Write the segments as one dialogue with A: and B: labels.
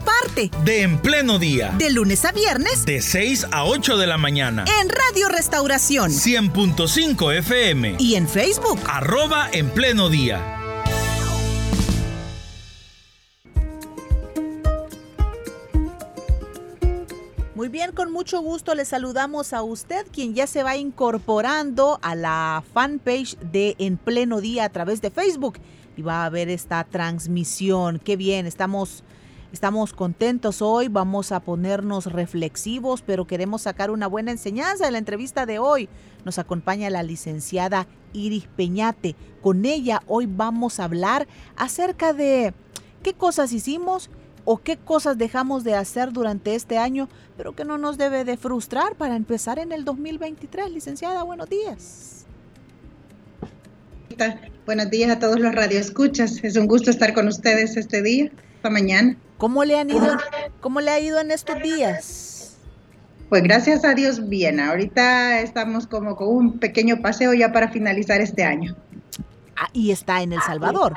A: parte
B: de En Pleno Día.
A: De lunes a viernes.
B: De 6 a 8 de la mañana.
A: En Radio Restauración.
B: 100.5 FM.
A: Y en Facebook.
B: Arroba En Pleno Día.
C: Muy bien, con mucho gusto le saludamos a usted, quien ya se va incorporando a la fanpage de En Pleno Día a través de Facebook. Y va a ver esta transmisión. Qué bien, estamos Estamos contentos hoy, vamos a ponernos reflexivos, pero queremos sacar una buena enseñanza de la entrevista de hoy. Nos acompaña la licenciada Iris Peñate. Con ella hoy vamos a hablar acerca de qué cosas hicimos o qué cosas dejamos de hacer durante este año, pero que no nos debe de frustrar para empezar en el 2023. Licenciada, buenos días.
D: Buenos días a todos los radioescuchas. Es un gusto estar con ustedes este día, esta mañana.
C: ¿Cómo le, han ido, ¿Cómo le ha ido en estos días?
D: Pues gracias a Dios bien. Ahorita estamos como con un pequeño paseo ya para finalizar este año.
C: Ah, y está en El Salvador.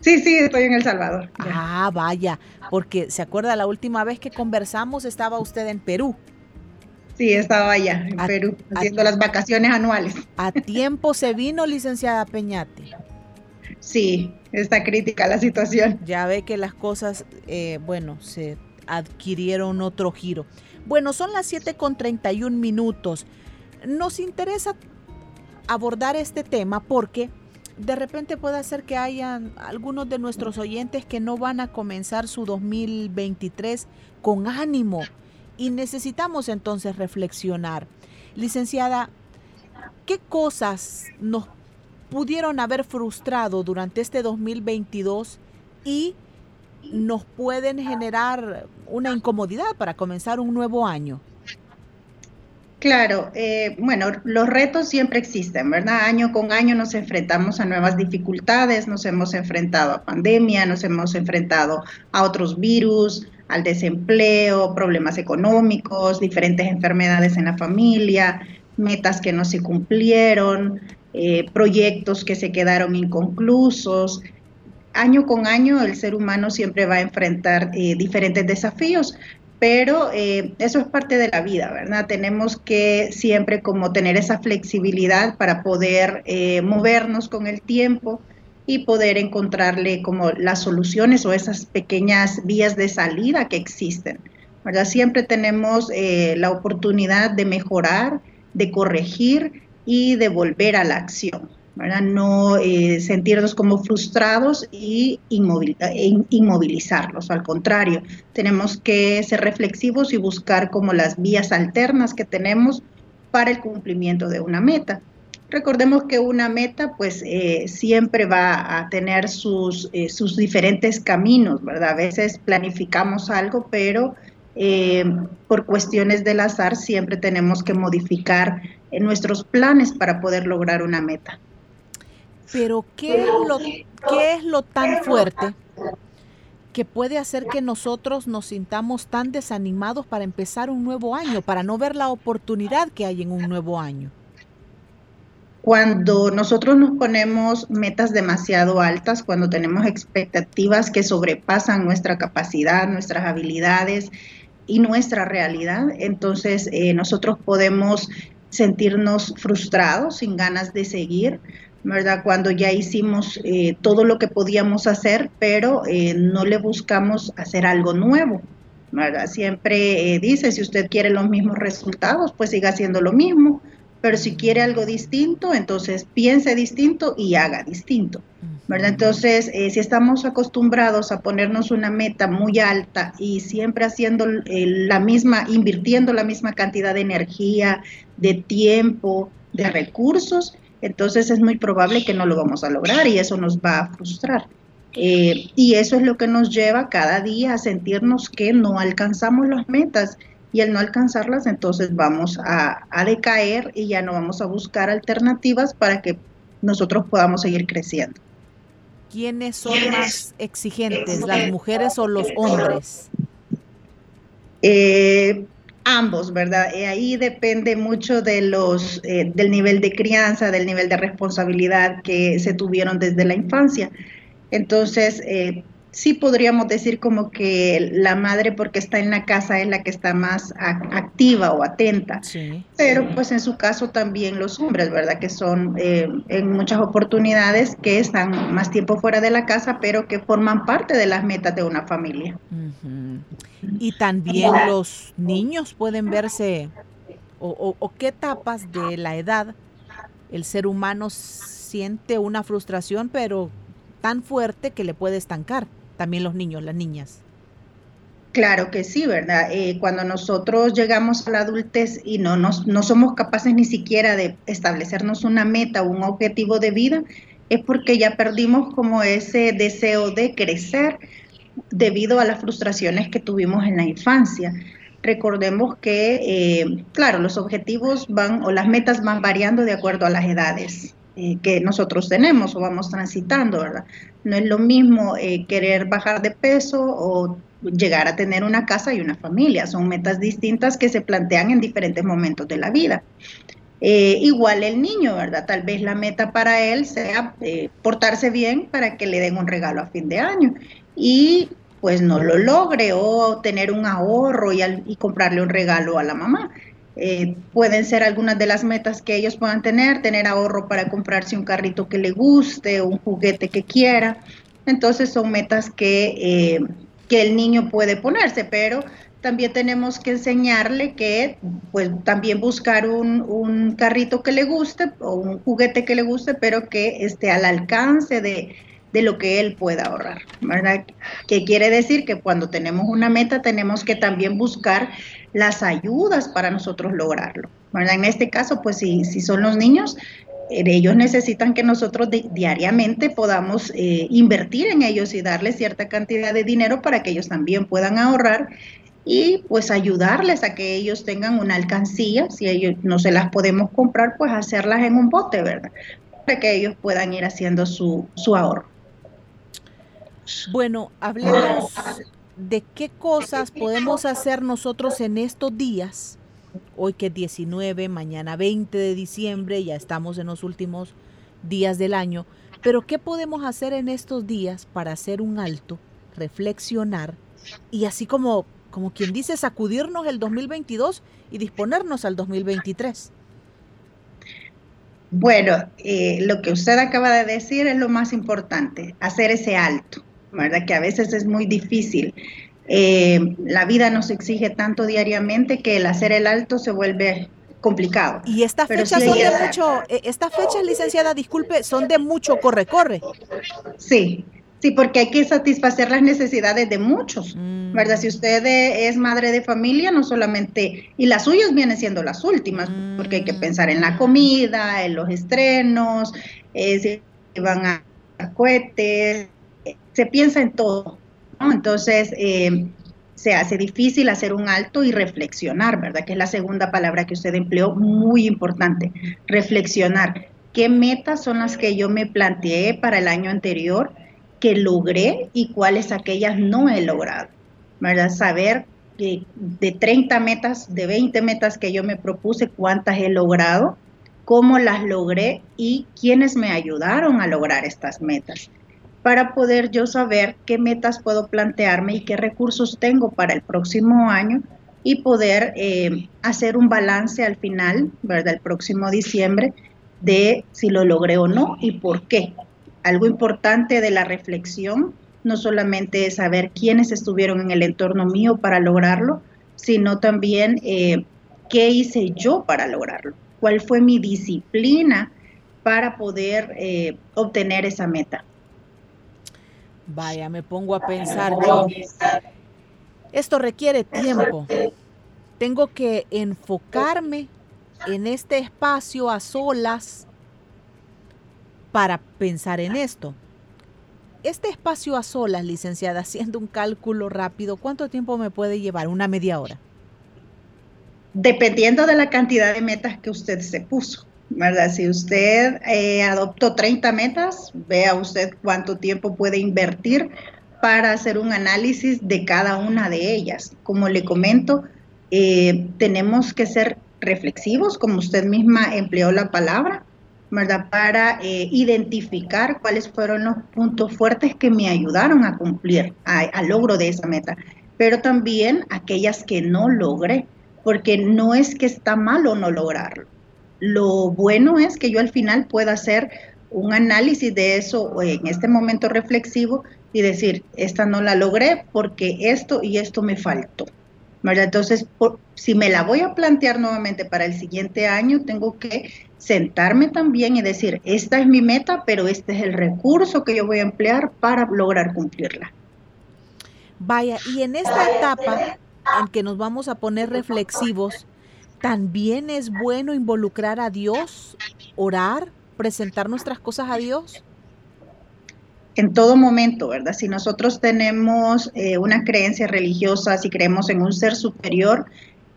D: Sí, sí, estoy en El Salvador.
C: Ah, vaya, porque se acuerda la última vez que conversamos estaba usted en Perú.
D: Sí, estaba allá, en Perú, haciendo las vacaciones anuales.
C: ¿A tiempo se vino, licenciada Peñate?
D: Sí, está crítica la situación.
C: Ya ve que las cosas, eh, bueno, se adquirieron otro giro. Bueno, son las 7 con 31 minutos. Nos interesa abordar este tema porque de repente puede ser que hayan algunos de nuestros oyentes que no van a comenzar su 2023 con ánimo y necesitamos entonces reflexionar. Licenciada, ¿qué cosas nos pudieron haber frustrado durante este 2022 y nos pueden generar una incomodidad para comenzar un nuevo año.
D: Claro, eh, bueno, los retos siempre existen, ¿verdad? Año con año nos enfrentamos a nuevas dificultades, nos hemos enfrentado a pandemia, nos hemos enfrentado a otros virus, al desempleo, problemas económicos, diferentes enfermedades en la familia, metas que no se cumplieron, eh, proyectos que se quedaron inconclusos. Año con año el ser humano siempre va a enfrentar eh, diferentes desafíos, pero eh, eso es parte de la vida, ¿verdad? Tenemos que siempre como tener esa flexibilidad para poder movernos con el tiempo y poder encontrarle como las soluciones o esas pequeñas vías de salida que existen, ¿verdad? Siempre tenemos la oportunidad de mejorar, de corregir y de volver a la acción, ¿verdad? No eh, sentirnos como frustrados y e inmovilizarlos, al contrario, tenemos que ser reflexivos y buscar como las vías alternas que tenemos para el cumplimiento de una meta. Recordemos que una meta pues eh, siempre va a tener sus, eh, sus diferentes caminos, ¿verdad? A veces planificamos algo, pero por cuestiones del azar siempre tenemos que modificar en nuestros planes para poder lograr una meta.
C: Pero ¿qué es lo, qué es lo tan fuerte que puede hacer que nosotros nos sintamos tan desanimados para empezar un nuevo año, para no ver la oportunidad que hay en un nuevo año?
D: Cuando nosotros nos ponemos metas demasiado altas, cuando tenemos expectativas que sobrepasan nuestra capacidad, nuestras habilidades y nuestra realidad, entonces eh, nosotros podemos sentirnos frustrados, sin ganas de seguir, ¿verdad? Cuando ya hicimos eh, todo lo que podíamos hacer, pero eh, no le buscamos hacer algo nuevo, ¿verdad? Siempre eh, dice, si usted quiere los mismos resultados, pues siga haciendo lo mismo, pero si quiere algo distinto, entonces piense distinto y haga distinto. Entonces, eh, si estamos acostumbrados a ponernos una meta muy alta y siempre haciendo la misma, invirtiendo la misma cantidad de energía, de tiempo, de recursos, entonces es muy probable que no lo vamos a lograr y eso nos va a frustrar. Eh, y eso es lo que nos lleva cada día a sentirnos que no alcanzamos las metas y al no alcanzarlas, entonces vamos a, a decaer y ya no vamos a buscar alternativas para que nosotros podamos seguir creciendo.
C: ¿Quiénes son más exigentes, las mujeres o los hombres?
D: Eh, ambos, ¿verdad? Y ahí depende mucho de los, eh, del nivel de crianza, del nivel de responsabilidad que se tuvieron desde la infancia. Entonces, eh, sí podríamos decir como que la madre porque está en la casa es la que está más activa o atenta. Pero pues en su caso también los hombres, ¿verdad? Que son eh, en muchas oportunidades que están más tiempo fuera de la casa, pero que forman parte de las metas de una familia.
C: Y también los niños pueden verse, o, o qué etapas de la edad el ser humano siente una frustración, pero tan fuerte que le puede estancar también los niños, las niñas.
D: Claro que sí, ¿verdad? Eh, cuando nosotros llegamos a la adultez y no, nos, no somos capaces ni siquiera de establecernos una meta o un objetivo de vida, es porque ya perdimos como ese deseo de crecer debido a las frustraciones que tuvimos en la infancia. Recordemos que, eh, claro, los objetivos van o las metas van variando de acuerdo a las edades. Eh, que nosotros tenemos o vamos transitando, ¿verdad? No es lo mismo eh, querer bajar de peso o llegar a tener una casa y una familia, son metas distintas que se plantean en diferentes momentos de la vida. Eh, igual el niño, ¿verdad? Tal vez la meta para él sea portarse bien para que le den un regalo a fin de año y pues no lo logre o tener un ahorro y, y comprarle un regalo a la mamá. Eh, pueden ser algunas de las metas que ellos puedan tener, tener ahorro para comprarse un carrito que le guste o un juguete que quiera. Entonces son metas que, eh, que el niño puede ponerse, pero también tenemos que enseñarle que pues también buscar un, un carrito que le guste o un juguete que le guste, pero que esté al alcance de, de lo que él pueda ahorrar, ¿verdad? Que quiere decir que cuando tenemos una meta tenemos que también buscar las ayudas para nosotros lograrlo, ¿verdad? En este caso, pues si, si son los niños, eh, ellos necesitan que nosotros diariamente podamos eh, invertir en ellos y darles cierta cantidad de dinero para que ellos también puedan ahorrar y pues ayudarles a que ellos tengan una alcancía, si ellos no se las podemos comprar, pues hacerlas en un bote, ¿verdad? Para que ellos puedan ir haciendo su, su ahorro.
C: Bueno, hablemos de qué cosas podemos hacer nosotros en estos días. Hoy que es 19, mañana 20 de diciembre, ya estamos en los últimos días del año. Pero ¿qué podemos hacer en estos días para hacer un alto, reflexionar y así como, como quien dice, sacudirnos el 2022 y disponernos al 2023?
D: Bueno, eh, lo que usted acaba de decir es lo más importante, hacer ese alto. ¿Verdad? Que a veces es muy difícil. Eh, la vida nos exige tanto diariamente que el hacer el alto se vuelve complicado.
C: Y estas fechas son de mucho, eh, estas fechas, licenciada, disculpe, son de mucho corre-corre.
D: Sí, sí, porque hay que satisfacer las necesidades de muchos, mm. ¿verdad? Si usted es madre de familia, no solamente, y las suyas vienen siendo las últimas, porque hay que pensar en la comida, en los estrenos, eh, si van a cohetes, se piensa en todo, Entonces, eh, se hace difícil hacer un alto y reflexionar, ¿verdad? Que es la segunda palabra que usted empleó, muy importante, reflexionar. ¿Qué metas son las que yo me planteé para el año anterior que logré y cuáles aquellas no he logrado? ¿Verdad? Saber que de 30 metas, de 20 metas que yo me propuse, cuántas he logrado, cómo las logré y quiénes me ayudaron a lograr estas metas para poder yo saber qué metas puedo plantearme y qué recursos tengo para el próximo año y poder eh, hacer un balance al final, ¿verdad? El próximo diciembre de si lo logré o no y por qué. Algo importante de la reflexión no solamente es saber quiénes estuvieron en el entorno mío para lograrlo, sino también eh, qué hice yo para lograrlo, cuál fue mi disciplina para poder eh, obtener esa meta.
C: Vaya, me pongo a pensar yo. Esto requiere tiempo. Tengo que enfocarme en este espacio a solas para pensar en esto. Este espacio a solas, licenciada, haciendo un cálculo rápido, ¿cuánto tiempo me puede llevar? Una media hora.
D: dependiendo de la cantidad de metas que usted se puso. ¿Verdad? Si usted eh, adoptó 30 metas, vea usted cuánto tiempo puede invertir para hacer un análisis de cada una de ellas. Como le comento, eh, tenemos que ser reflexivos, como usted misma empleó la palabra, ¿verdad? Para eh, identificar cuáles fueron los puntos fuertes que me ayudaron a cumplir, al logro de esa meta, pero también aquellas que no logré, porque no es que está malo no lograrlo. Lo bueno es que yo al final pueda hacer un análisis de eso en este momento reflexivo y decir, esta no la logré porque esto y esto me faltó. Entonces, si me la voy a plantear nuevamente para el siguiente año, tengo que sentarme también y decir, esta es mi meta, pero este es el recurso que yo voy a emplear para lograr cumplirla.
C: Vaya, y en esta etapa en que nos vamos a poner reflexivos, también es bueno involucrar a Dios, orar, presentar nuestras cosas a Dios
D: en todo momento, ¿verdad? Si nosotros tenemos eh, una creencia religiosa, si creemos en un ser superior,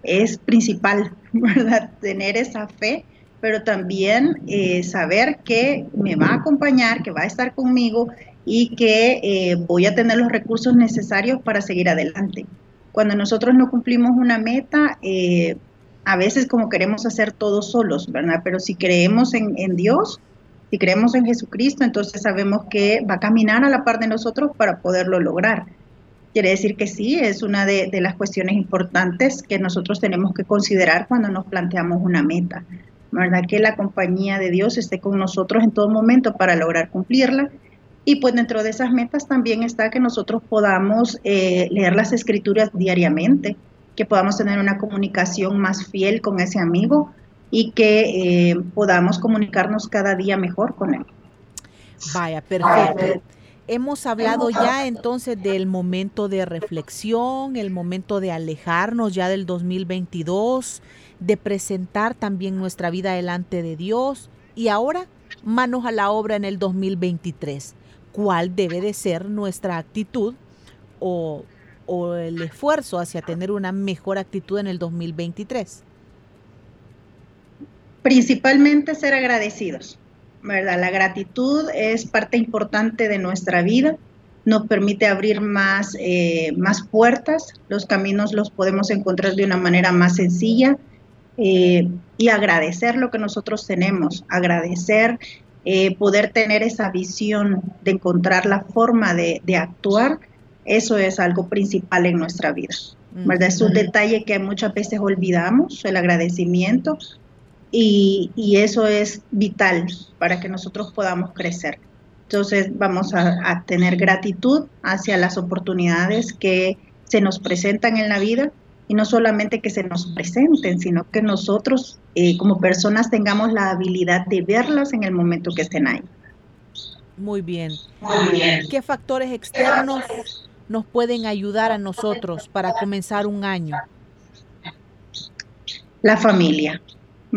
D: es principal, ¿verdad? Tener esa fe, pero también eh, saber que me va a acompañar, que va a estar conmigo y que eh, voy a tener los recursos necesarios para seguir adelante. Cuando nosotros no cumplimos una meta, a veces como queremos hacer todo solos, ¿verdad? Pero si creemos en, Dios, si creemos en Jesucristo, entonces sabemos que va a caminar a la par de nosotros para poderlo lograr. Quiere decir que sí, es una de, las cuestiones importantes que nosotros tenemos que considerar cuando nos planteamos una meta. ¿Verdad? Que la compañía de Dios esté con nosotros en todo momento para lograr cumplirla. Y pues dentro de esas metas también está que nosotros podamos eh, leer las escrituras diariamente, que podamos tener una comunicación más fiel con ese amigo, y que eh, podamos comunicarnos cada día mejor con Él.
C: Vaya, perfecto. Hemos hablado ya entonces del momento de reflexión, el momento de alejarnos ya del 2022, de presentar también nuestra vida delante de Dios y ahora manos a la obra en el 2023. ¿Cuál debe de ser nuestra actitud o, o el esfuerzo hacia tener una mejor actitud en el 2023?
D: principalmente ser agradecidos, ¿verdad? La gratitud es parte importante de nuestra vida, nos permite abrir más, eh, más puertas, los caminos los podemos encontrar de una manera más sencilla eh, y agradecer lo que nosotros tenemos, agradecer eh, poder tener esa visión de encontrar la forma de, de, actuar, eso es algo principal en nuestra vida. ¿verdad? Es un detalle que muchas veces olvidamos, el agradecimiento, y, eso es vital para que nosotros podamos crecer. Entonces vamos a, tener gratitud hacia las oportunidades que se nos presentan en la vida y no solamente que se nos presenten, sino que nosotros eh, como personas tengamos la habilidad de verlas en el momento que estén ahí.
C: Muy bien. Muy bien. ¿Qué factores externos nos pueden ayudar a nosotros para comenzar un año?
D: La familia.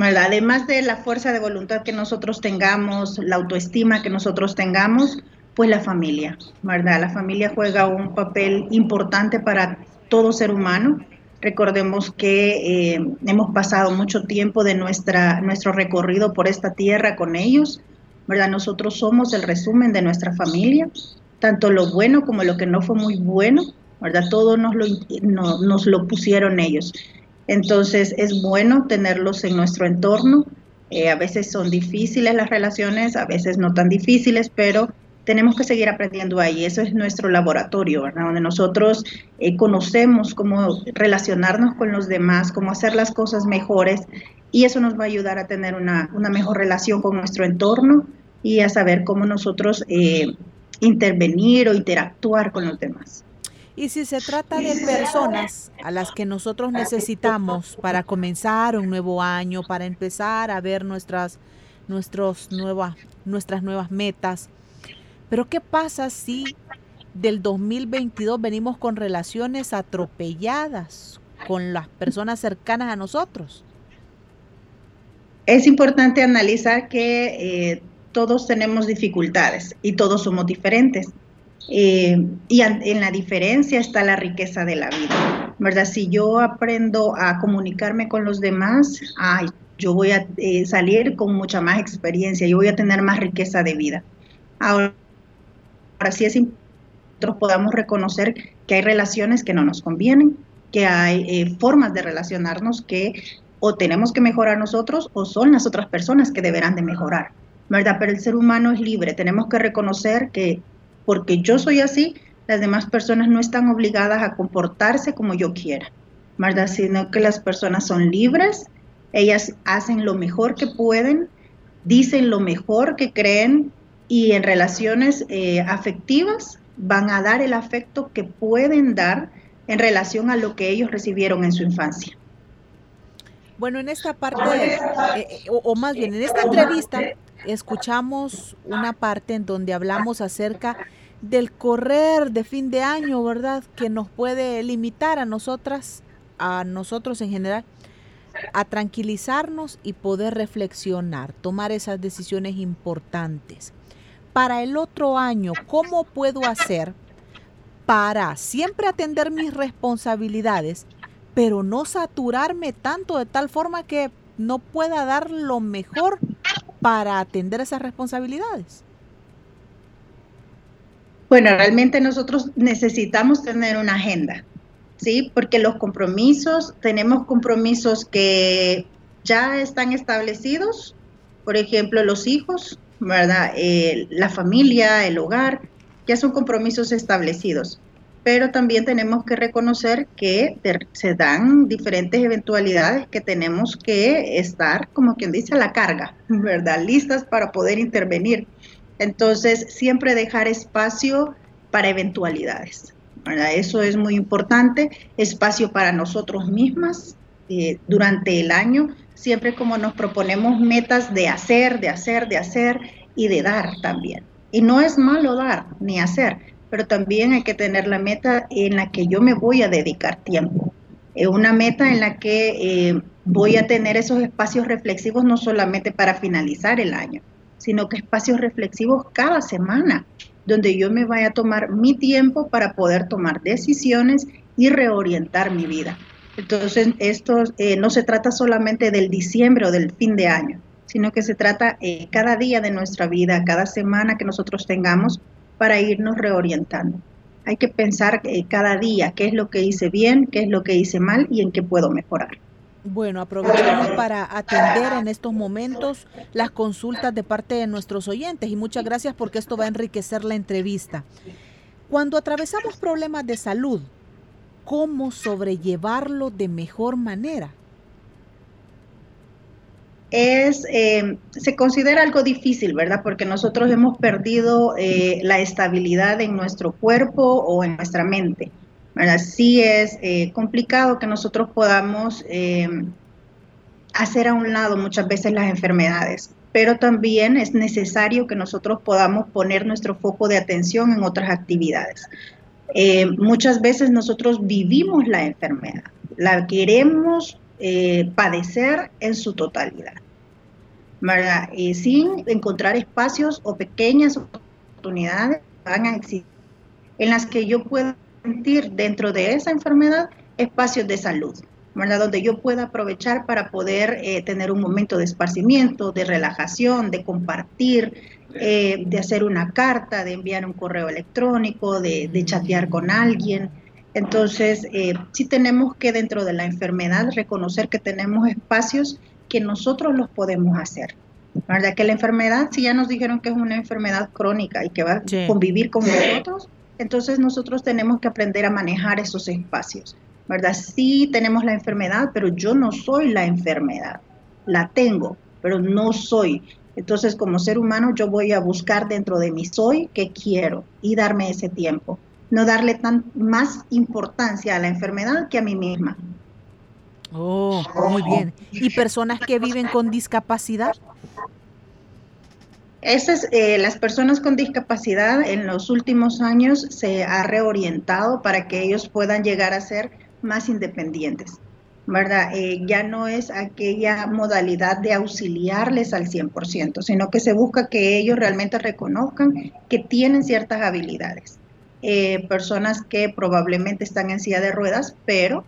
D: Además de la fuerza de voluntad que nosotros tengamos, la autoestima que nosotros tengamos, pues la familia, ¿verdad? La familia juega un papel importante para todo ser humano. Recordemos que eh, hemos pasado mucho tiempo de nuestra, nuestro recorrido por esta tierra con ellos, ¿verdad? Nosotros somos el resumen de nuestra familia, tanto lo bueno como lo que no fue muy bueno, ¿verdad? Todo nos lo, nos lo pusieron ellos. Entonces es bueno tenerlos en nuestro entorno. Eh, a veces son difíciles las relaciones, a veces no tan difíciles, pero tenemos que seguir aprendiendo ahí. Eso es nuestro laboratorio, ¿verdad? Donde nosotros eh, conocemos cómo relacionarnos con los demás, cómo hacer las cosas mejores y eso nos va a ayudar a tener una, mejor relación con nuestro entorno y a saber cómo nosotros eh, intervenir o interactuar con los demás.
C: Y si se trata de personas a las que nosotros necesitamos para comenzar un nuevo año, para empezar a ver nuestras, nuestros nuevas, nuestras nuevas metas, pero ¿qué pasa si del 2022 venimos con relaciones atropelladas con las personas cercanas a nosotros?
D: Es importante analizar que eh, todos tenemos dificultades y todos somos diferentes. Eh, y en la diferencia está la riqueza de la vida. ¿verdad? Si yo aprendo a comunicarme con los demás, ay, yo voy a eh, salir con mucha más experiencia, yo voy a tener más riqueza de vida. Ahora, ahora sí es importante que podamos reconocer que hay relaciones que no nos convienen, que hay eh, formas de relacionarnos que o tenemos que mejorar nosotros o son las otras personas que deberán de mejorar, ¿verdad? Pero el ser humano es libre, tenemos que reconocer que porque yo soy así, las demás personas no están obligadas a comportarse como yo quiera, ¿verdad? Sino que las personas son libres, ellas hacen lo mejor que pueden, dicen lo mejor que creen y en relaciones eh, afectivas van a dar el afecto que pueden dar en relación a lo que ellos recibieron en su infancia.
C: Bueno, en esta parte, eh, eh, o, o, más bien en esta entrevista, escuchamos una parte en donde hablamos acerca del correr de fin de año, ¿verdad? Que nos puede limitar a nosotras, a nosotros en general, a tranquilizarnos y poder reflexionar, tomar esas decisiones importantes. Para el otro año, ¿cómo puedo hacer para siempre atender mis responsabilidades, pero no saturarme tanto de tal forma que no pueda dar lo mejor para atender esas responsabilidades?
D: Bueno, realmente nosotros necesitamos tener una agenda, ¿sí? Porque los compromisos, tenemos compromisos que ya están establecidos, por ejemplo, los hijos, ¿verdad? Eh, la familia, el hogar, ya son compromisos establecidos. Pero también tenemos que reconocer que se dan diferentes eventualidades que tenemos que estar, como quien dice, a la carga, ¿verdad? Listas para poder intervenir. Entonces, siempre dejar espacio para eventualidades. ¿verdad? Eso es muy importante, espacio para nosotros mismas eh, durante el año, siempre como nos proponemos metas de hacer, de hacer, de hacer y de dar también. Y no es malo dar ni hacer, pero también hay que tener la meta en la que yo me voy a dedicar tiempo. Eh, una meta en la que eh, voy a tener esos espacios reflexivos no solamente para finalizar el año, sino que espacios reflexivos cada semana, donde yo me vaya a tomar mi tiempo para poder tomar decisiones y reorientar mi vida. Entonces, esto eh, no se trata solamente del diciembre o del fin de año, sino que se trata eh, cada día de nuestra vida, cada semana que nosotros tengamos para irnos reorientando. Hay que pensar eh, cada día qué es lo que hice bien, qué es lo que hice mal y en qué puedo mejorar.
C: Bueno, aprovechamos para atender en estos momentos las consultas de parte de nuestros oyentes y muchas gracias porque esto va a enriquecer la entrevista. Cuando atravesamos problemas de salud, ¿cómo sobrellevarlo de mejor manera?
D: Es, eh, se considera algo difícil, ¿verdad? Porque nosotros hemos perdido eh, la estabilidad en nuestro cuerpo o en nuestra mente. Sí es eh, complicado que nosotros podamos hacer a un lado muchas veces las enfermedades, pero también es necesario que nosotros podamos poner nuestro foco de atención en otras actividades. Muchas veces nosotros vivimos la enfermedad, la queremos padecer en su totalidad, ¿verdad? sin encontrar espacios o pequeñas oportunidades en las que yo pueda sentir dentro de esa enfermedad espacios de salud, ¿verdad? Donde yo pueda aprovechar para poder eh, tener un momento de esparcimiento, de relajación, de compartir, eh, de hacer una carta, de enviar un correo electrónico, de, de chatear con alguien. Entonces, eh, sí tenemos que dentro de la enfermedad reconocer que tenemos espacios que nosotros los podemos hacer. ¿Verdad? Que la enfermedad, si ya nos dijeron que es una enfermedad crónica y que va a convivir con nosotros, entonces nosotros tenemos que aprender a manejar esos espacios, ¿verdad? Sí tenemos la enfermedad, pero yo no soy la enfermedad. La tengo, pero no soy. Entonces como ser humano yo voy a buscar dentro de mi soy qué quiero y darme ese tiempo. No darle tan más importancia a la enfermedad que a mí misma.
C: Oh, muy bien. ¿Y personas que viven con discapacidad?
D: Esas, eh, las personas con discapacidad en los últimos años se ha reorientado para que ellos puedan llegar a ser más independientes, ¿verdad? Eh, ya no es aquella modalidad de auxiliarles al 100%, sino que se busca que ellos realmente reconozcan que tienen ciertas habilidades. Eh, personas que probablemente están en silla de ruedas, pero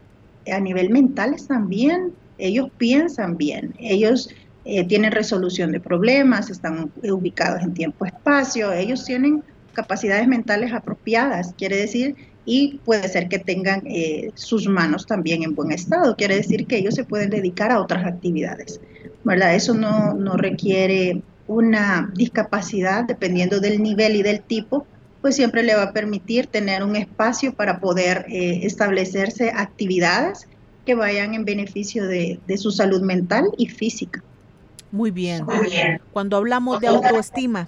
D: a nivel mental están bien, ellos piensan bien, ellos eh, tienen resolución de problemas, están ubicados en tiempo-espacio, ellos tienen capacidades mentales apropiadas, quiere decir, y puede ser que tengan eh, sus manos también en buen estado, quiere decir que ellos se pueden dedicar a otras actividades, ¿verdad? Eso no, no requiere una discapacidad, dependiendo del nivel y del tipo, pues siempre le va a permitir tener un espacio para poder eh, establecerse actividades que vayan en beneficio de, de su salud mental y física.
C: Muy bien. Cuando hablamos de autoestima,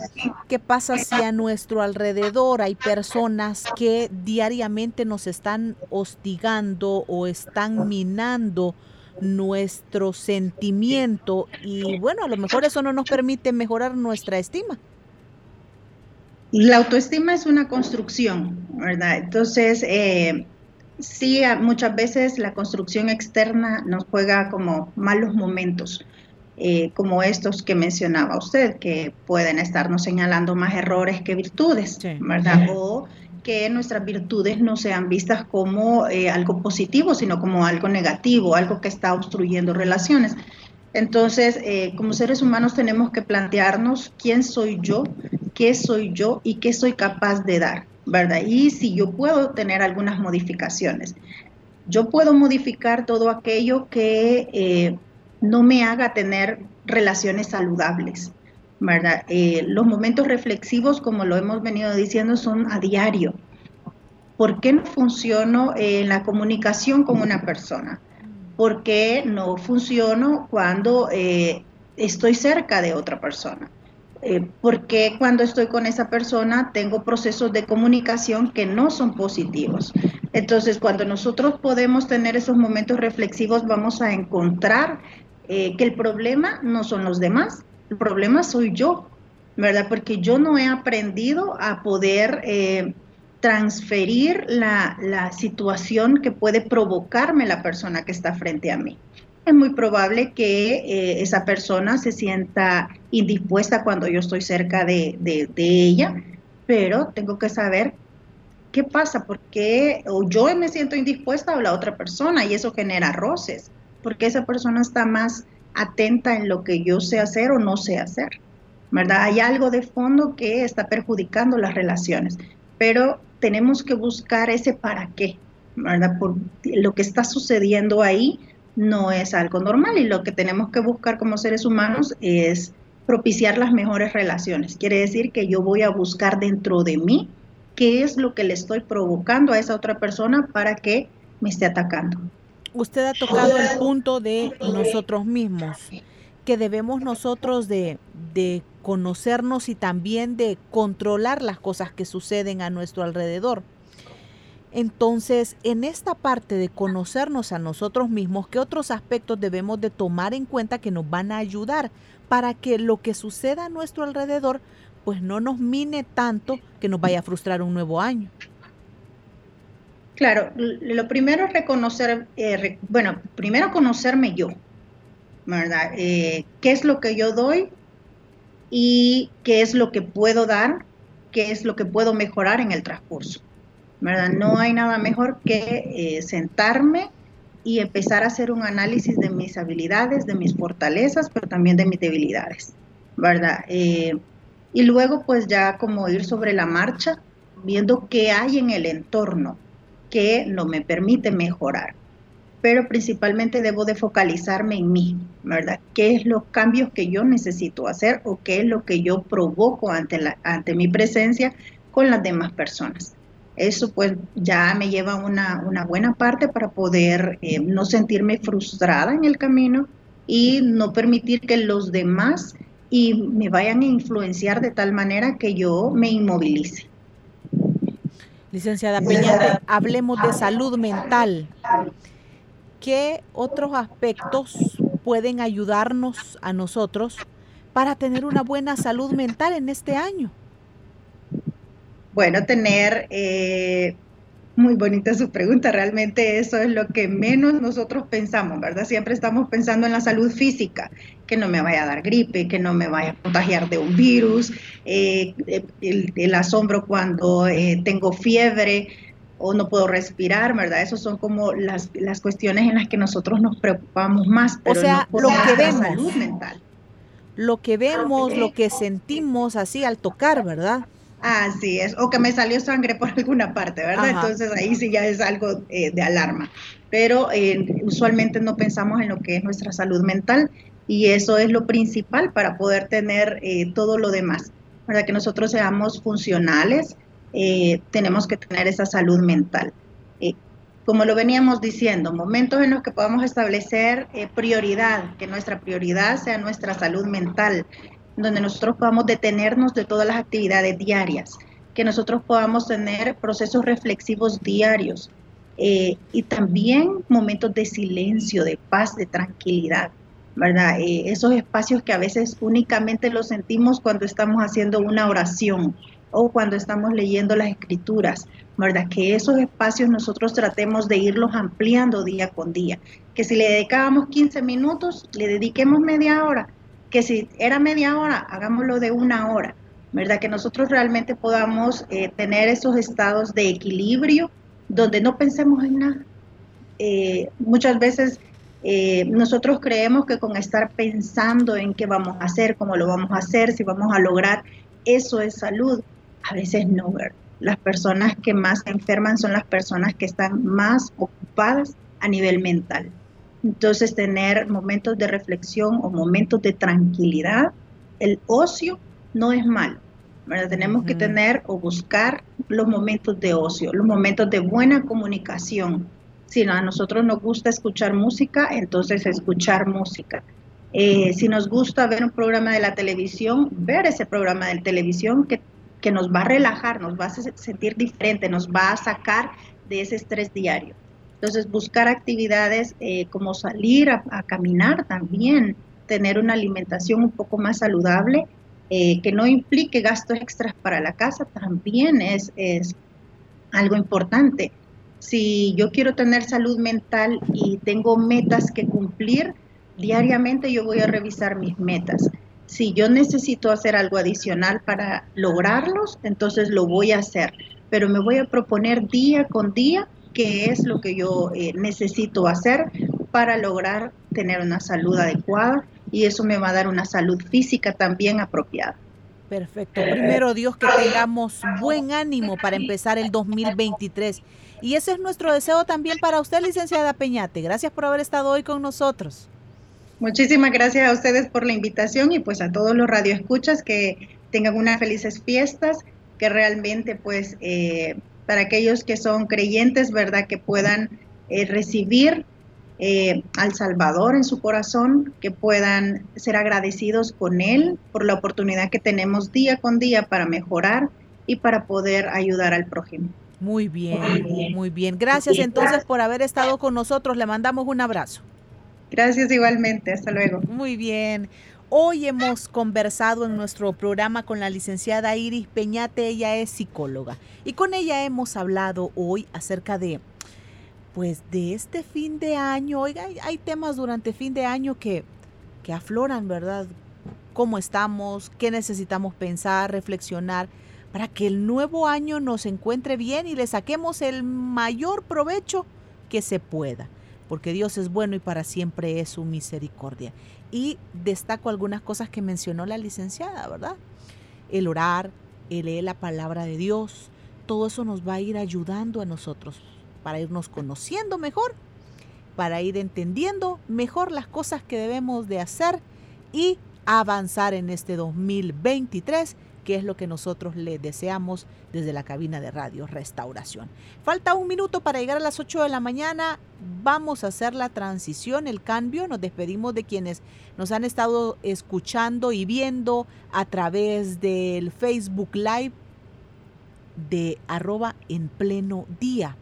C: ¿qué pasa si a nuestro alrededor hay personas que diariamente nos están hostigando o están minando nuestro sentimiento y bueno, a lo mejor eso no nos permite mejorar nuestra estima?
D: La autoestima es una construcción, ¿verdad? Entonces, eh, sí, muchas veces la construcción externa nos juega como malos momentos eh, como estos que mencionaba usted, que pueden estarnos señalando más errores que virtudes, ¿verdad? O que nuestras virtudes no sean vistas como eh, algo positivo, sino como algo negativo, algo que está obstruyendo relaciones. Entonces, eh, como seres humanos tenemos que plantearnos quién soy yo, qué soy yo y qué soy capaz de dar, ¿verdad? Y si yo puedo tener algunas modificaciones. Yo puedo modificar todo aquello que no me haga tener relaciones saludables, ¿verdad? Eh, los momentos reflexivos, como lo hemos venido diciendo, son a diario. ¿Por qué no funciono en la comunicación con una persona? ¿Por qué no funciono cuando eh, estoy cerca de otra persona? Eh, ¿Por qué cuando estoy con esa persona tengo procesos de comunicación que no son positivos? Entonces, cuando nosotros podemos tener esos momentos reflexivos, vamos a encontrar eh, que el problema no son los demás, el problema soy yo, ¿verdad? Porque yo no he aprendido a poder eh, transferir la, situación que puede provocarme la persona que está frente a mí. Es muy probable que eh, esa persona se sienta indispuesta cuando yo estoy cerca de, ella, pero tengo que saber qué pasa, porque o yo me siento indispuesta o la otra persona y eso genera roces porque esa persona está más atenta en lo que yo sé hacer o no sé hacer. ¿Verdad? Hay algo de fondo que está perjudicando las relaciones, pero tenemos que buscar ese para qué, ¿verdad? Por lo que está sucediendo ahí no es algo normal y lo que tenemos que buscar como seres humanos es propiciar las mejores relaciones. Quiere decir que yo voy a buscar dentro de mí qué es lo que le estoy provocando a esa otra persona para que me esté atacando
C: usted ha tocado el punto de nosotros mismos, que debemos nosotros de, de conocernos y también de controlar las cosas que suceden a nuestro alrededor. Entonces, en esta parte de conocernos a nosotros mismos, ¿qué otros aspectos debemos de tomar en cuenta que nos van a ayudar para que lo que suceda a nuestro alrededor pues no nos mine tanto que nos vaya a frustrar un nuevo año?
D: Claro, lo primero es reconocer, eh, bueno, primero conocerme yo, ¿verdad? Eh, ¿Qué es lo que yo doy y qué es lo que puedo dar, qué es lo que puedo mejorar en el transcurso, No hay nada mejor que eh, sentarme y empezar a hacer un análisis de mis habilidades, de mis fortalezas, pero también de mis debilidades, ¿verdad? y luego pues ya como ir sobre la marcha, viendo qué hay en el entorno, que no me permite mejorar. Pero principalmente debo de focalizarme en mí, ¿verdad? ¿Qué es los cambios que yo necesito hacer o qué es lo que yo provoco ante, la, ante mi presencia con las demás personas? Eso pues ya me lleva una, una buena parte para poder eh, no sentirme frustrada en el camino y no permitir que los demás y me vayan a influenciar de tal manera que yo me inmovilice.
C: Licenciada Peña, hablemos de salud mental. ¿Qué otros aspectos pueden ayudarnos a nosotros para tener una buena salud mental en este año?
D: Bueno, tener eh, Muy bonita su pregunta, realmente eso es lo que menos nosotros pensamos, ¿verdad? Siempre estamos pensando en la salud física, que no me vaya a dar gripe, que no me vaya a contagiar de un virus, eh, el, asombro cuando eh, tengo fiebre o no puedo respirar, ¿verdad? Esas son como las, las cuestiones en las que nosotros nos preocupamos más, pero
C: o sea, lo que vemos,
D: salud mental.
C: Lo que vemos, lo que sentimos así al tocar, ¿verdad?
D: Así es, o que me salió sangre por alguna parte, ¿verdad? Entonces ahí sí ya es algo eh, de alarma. Pero eh, usualmente no pensamos en lo que es nuestra salud mental y eso es lo principal para poder tener eh, todo lo demás. Para que nosotros seamos funcionales, tenemos que tener esa salud mental. como lo veníamos diciendo, momentos en los que podamos establecer prioridad, que nuestra prioridad sea nuestra salud mental, donde nosotros podamos detenernos de todas las actividades diarias, que nosotros podamos tener procesos reflexivos diarios eh, y también momentos de silencio, de paz, de tranquilidad, ¿verdad? Eh, esos espacios que a veces únicamente los sentimos cuando estamos haciendo una oración o cuando estamos leyendo las escrituras, ¿verdad? Que esos espacios nosotros tratemos de irlos ampliando día con día, que si le dedicábamos 15 minutos, le dediquemos media hora, que si era media hora, hagámoslo de una hora, ¿verdad? Que nosotros realmente podamos eh, tener esos estados de equilibrio donde no pensemos en nada. Eh, muchas veces eh, nosotros creemos que con estar pensando en qué vamos a hacer, cómo lo vamos a hacer, si vamos a lograr, eso es salud. A veces no, ¿verdad? Las personas que más se enferman son las personas que están más ocupadas a nivel mental. Entonces, tener momentos de reflexión o momentos de tranquilidad, el ocio no es malo. Tenemos que tener o buscar los momentos de ocio, los momentos de buena comunicación. Si a nosotros nos gusta escuchar música, entonces escuchar música. Eh, si nos gusta ver un programa de la televisión, ver ese programa de televisión que, que nos va a relajar, nos va a sentir diferente, nos va a sacar de ese estrés diario. Entonces, buscar actividades eh, como salir a, caminar también, tener una alimentación un poco más saludable, eh, que no implique gastos extras para la casa, también es, es algo importante. Si yo quiero tener salud mental y tengo metas que cumplir, diariamente yo voy a revisar mis metas. Si yo necesito hacer algo adicional para lograrlos, entonces lo voy a hacer, pero me voy a proponer día con día qué es lo que yo eh, necesito hacer para lograr tener una salud adecuada y eso me va a dar una salud física también apropiada.
C: Perfecto. Primero Dios que tengamos buen ánimo para empezar el 2023. Y ese es nuestro deseo también para usted, licenciada Peñate. Gracias por haber estado hoy con nosotros.
D: Muchísimas gracias a ustedes por la invitación y pues a todos los radioescuchas que tengan unas felices fiestas, que realmente pues eh, para aquellos que son creyentes, ¿verdad? Que puedan eh, recibir eh, al Salvador en su corazón, que puedan ser agradecidos con Él por la oportunidad que tenemos día con día para mejorar y para poder ayudar al prójimo.
C: Muy bien, muy bien. Gracias entonces por haber estado con nosotros. Le mandamos un abrazo.
D: Gracias igualmente. Hasta luego.
C: Muy bien. Hoy hemos conversado en nuestro programa con la licenciada Iris Peñate, ella es psicóloga, y con ella hemos hablado hoy acerca de, pues, de este fin de año. Oiga, hay, temas durante fin de año que, que afloran, ¿verdad? ¿Cómo estamos? ¿Qué necesitamos pensar, reflexionar? para que el nuevo año nos encuentre bien y le saquemos el mayor provecho que se pueda, porque Dios es bueno y para siempre es su misericordia y destaco algunas cosas que mencionó la licenciada, ¿verdad? El orar, el leer la palabra de Dios, todo eso nos va a ir ayudando a nosotros para irnos conociendo mejor, para ir entendiendo mejor las cosas que debemos de hacer y avanzar en este 2023 que es lo que nosotros le deseamos desde la cabina de radio Restauración. Falta un minuto para llegar a las 8 de la mañana. Vamos a hacer la transición, el cambio. Nos despedimos de quienes nos han estado escuchando y viendo a través del Facebook Live de arroba en pleno día.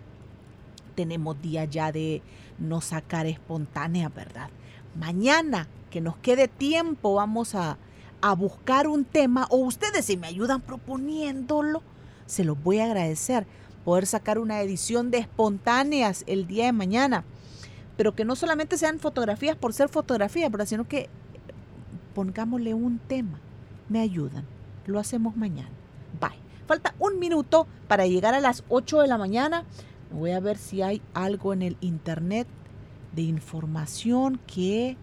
C: Tenemos día ya de no sacar espontánea, ¿verdad? Mañana, que nos quede tiempo, vamos a a buscar un tema o ustedes si me ayudan proponiéndolo, se los voy a agradecer poder sacar una edición de espontáneas el día de mañana. Pero que no solamente sean fotografías por ser fotografías, sino que pongámosle un tema. Me ayudan. Lo hacemos mañana. Bye. Falta un minuto para llegar a las 8 de la mañana. Voy a ver si hay algo en el internet de información que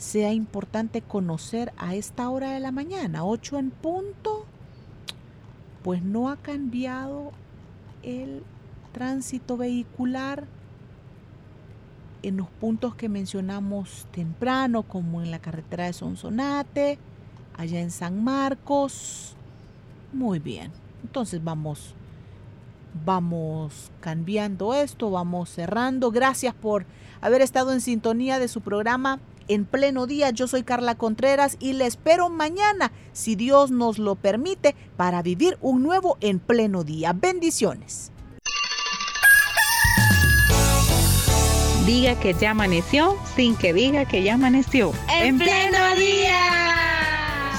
C: sea importante conocer a esta hora de la mañana, 8 en punto. Pues no ha cambiado el tránsito vehicular en los puntos que mencionamos temprano, como en la carretera de Sonsonate, allá en San Marcos. Muy bien. Entonces vamos vamos cambiando esto, vamos cerrando. Gracias por haber estado en sintonía de su programa en pleno día. Yo soy Carla Contreras y le espero mañana, si Dios nos lo permite, para vivir un nuevo en pleno día. Bendiciones.
E: Diga que ya amaneció sin que diga que ya amaneció.
F: En, pleno día.